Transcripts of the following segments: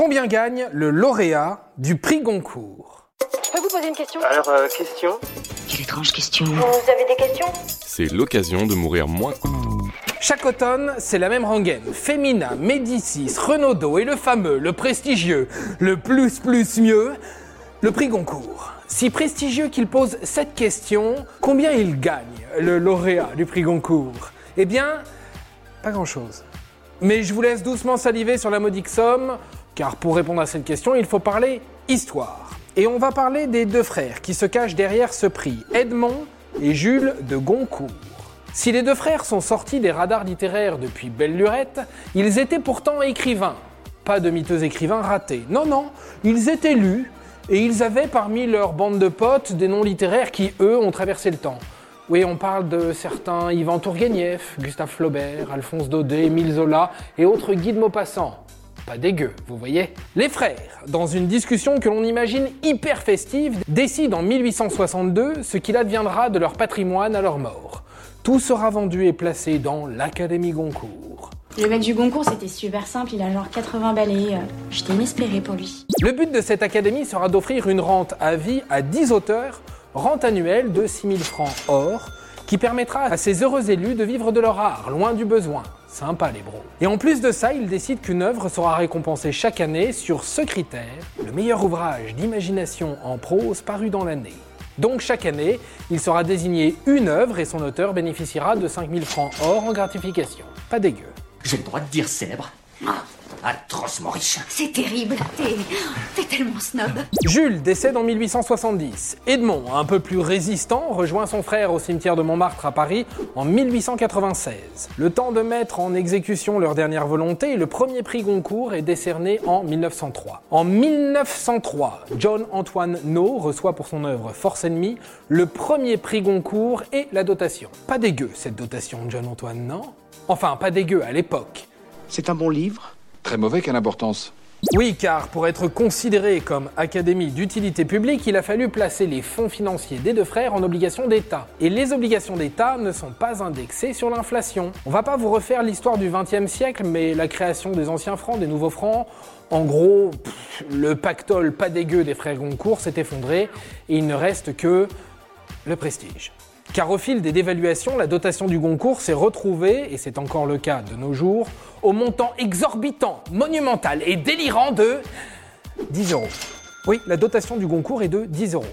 Combien gagne le lauréat du prix Goncourt Je peux vous poser une question Alors, euh, question Quelle étrange question. Vous avez des questions C'est l'occasion de mourir moins. Chaque automne, c'est la même rengaine. Femina, Médicis, Renaudot et le fameux, le prestigieux, le plus plus mieux, le prix Goncourt. Si prestigieux qu'il pose cette question, combien il gagne, le lauréat du prix Goncourt? Eh bien, pas grand-chose. Mais je vous laisse doucement saliver sur la modique somme, car pour répondre à cette question, il faut parler histoire. Et on va parler des deux frères qui se cachent derrière ce prix, Edmond et Jules de Goncourt. Si les deux frères sont sortis des radars littéraires depuis belle lurette, ils étaient pourtant écrivains. Pas de miteux écrivains ratés. Non, non, ils étaient lus et ils avaient parmi leur bande de potes des noms littéraires qui, eux, ont traversé le temps. Oui, on parle de certains Ivan Tourguenieff, Gustave Flaubert, Alphonse Daudet, Émile Zola et autres guides Maupassant. Pas dégueu, vous voyez Les frères, dans une discussion que l'on imagine hyper festive, décident en 1862 ce qu'il adviendra de leur patrimoine à leur mort. Tout sera vendu et placé dans l'Académie Goncourt. Le mec du Goncourt, c'était super simple, il a genre 80 balais. euh, J'étais inespérée pour lui. Le but de cette académie sera d'offrir une rente à vie à 10 auteurs, rente annuelle de 6000 francs or, qui permettra à ces heureux élus de vivre de leur art, loin du besoin. Sympa les bros. Et en plus de ça, ils décident qu'une œuvre sera récompensée chaque année sur ce critère, le meilleur ouvrage d'imagination en prose paru dans l'année. Donc chaque année, il sera désigné une œuvre et son auteur bénéficiera de 5000 francs or en gratification. Pas dégueu. J'ai le droit de dire célèbre Ah, Atrocement riche. C'est terrible. T'es. Tellement snob. Jules décède en 1870. Edmond, un peu plus résistant, rejoint son frère au cimetière de Montmartre à Paris en 1896. Le temps de mettre en exécution leur dernière volonté, le premier prix Goncourt est décerné en 1903. En 1903, John Antoine No reçoit pour son œuvre Force Ennemie le premier prix Goncourt et la dotation. Pas dégueu cette dotation, John Antoine, non? Enfin, pas dégueu à l'époque. C'est un bon livre? Mauvais, quelle importance Oui, car pour être considéré comme académie d'utilité publique, il a fallu placer les fonds financiers des deux frères en obligations d'État. Et les obligations d'État ne sont pas indexées sur l'inflation. On va pas vous refaire l'histoire du XXe siècle, mais la création des anciens francs, des nouveaux francs, en gros, le pactole pas dégueu des frères Goncourt s'est effondré et il ne reste que le prestige. Car au fil des dévaluations, la dotation du Goncourt s'est retrouvée, et c'est encore le cas de nos jours, au montant exorbitant, monumental et délirant de 10 euros. Oui, la dotation du Goncourt est de 10 euros.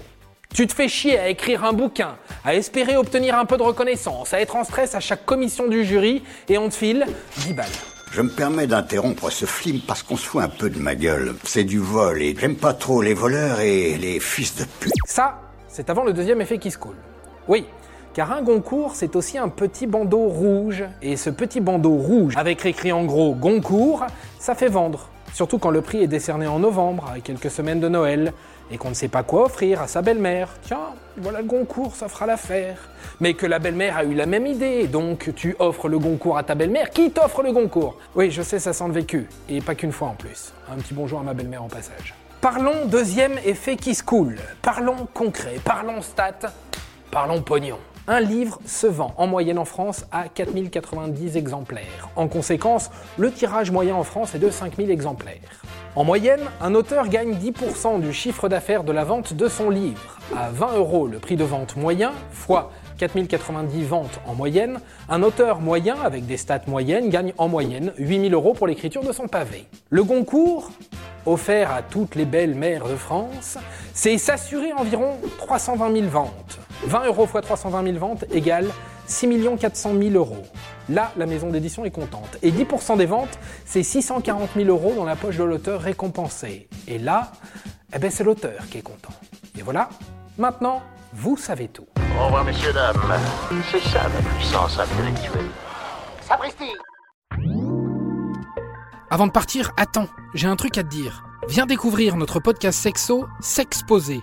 Tu te fais chier à écrire un bouquin, à espérer obtenir un peu de reconnaissance, à être en stress à chaque commission du jury, et on te file 10 balles. Je me permets d'interrompre ce film parce qu'on se fout un peu de ma gueule. C'est du vol et j'aime pas trop les voleurs et les fils de pute. Ça, c'est avant le deuxième effet qui se coule. Oui, car un Goncourt, c'est aussi un petit bandeau rouge. Et ce petit bandeau rouge, avec écrit en gros Goncourt, ça fait vendre. Surtout quand le prix est décerné en novembre, à quelques semaines de Noël, et qu'on ne sait pas quoi offrir à sa belle-mère. Tiens, voilà le Goncourt, ça fera l'affaire. Mais que la belle-mère a eu la même idée, donc tu offres le Goncourt à ta belle-mère. Qui t'offre le Goncourt? Oui, je sais, ça sent le vécu. Et pas qu'une fois en plus. Un petit bonjour à ma belle-mère en passage. Parlons deuxième effet qui se coule. Parlons concret, parlons stats, parlons pognon. Un livre se vend en moyenne en France à 4090 exemplaires. En conséquence, le tirage moyen en France est de 5000 exemplaires. En moyenne, un auteur gagne 10% du chiffre d'affaires de la vente de son livre. À 20 euros le prix de vente moyen, fois 4090 ventes en moyenne, un auteur moyen avec des stats moyennes gagne en moyenne 8000 euros pour l'écriture de son pavé. Le Goncourt, offert à toutes les belles mères de France, c'est s'assurer environ 320 000 ventes. 20 euros x 320 000 ventes égale 6 400 000 euros. Là, la maison d'édition est contente. Et 10% des ventes, c'est 640 000 euros dans la poche de l'auteur récompensé. Et là, eh ben, c'est l'auteur qui est content. Et voilà, maintenant, vous savez tout. Au revoir, messieurs, dames. C'est ça ma puissance intellectuelle. Sapristi Avant de partir, attends, j'ai un truc à te dire. Viens découvrir notre podcast sexo, S'exposer.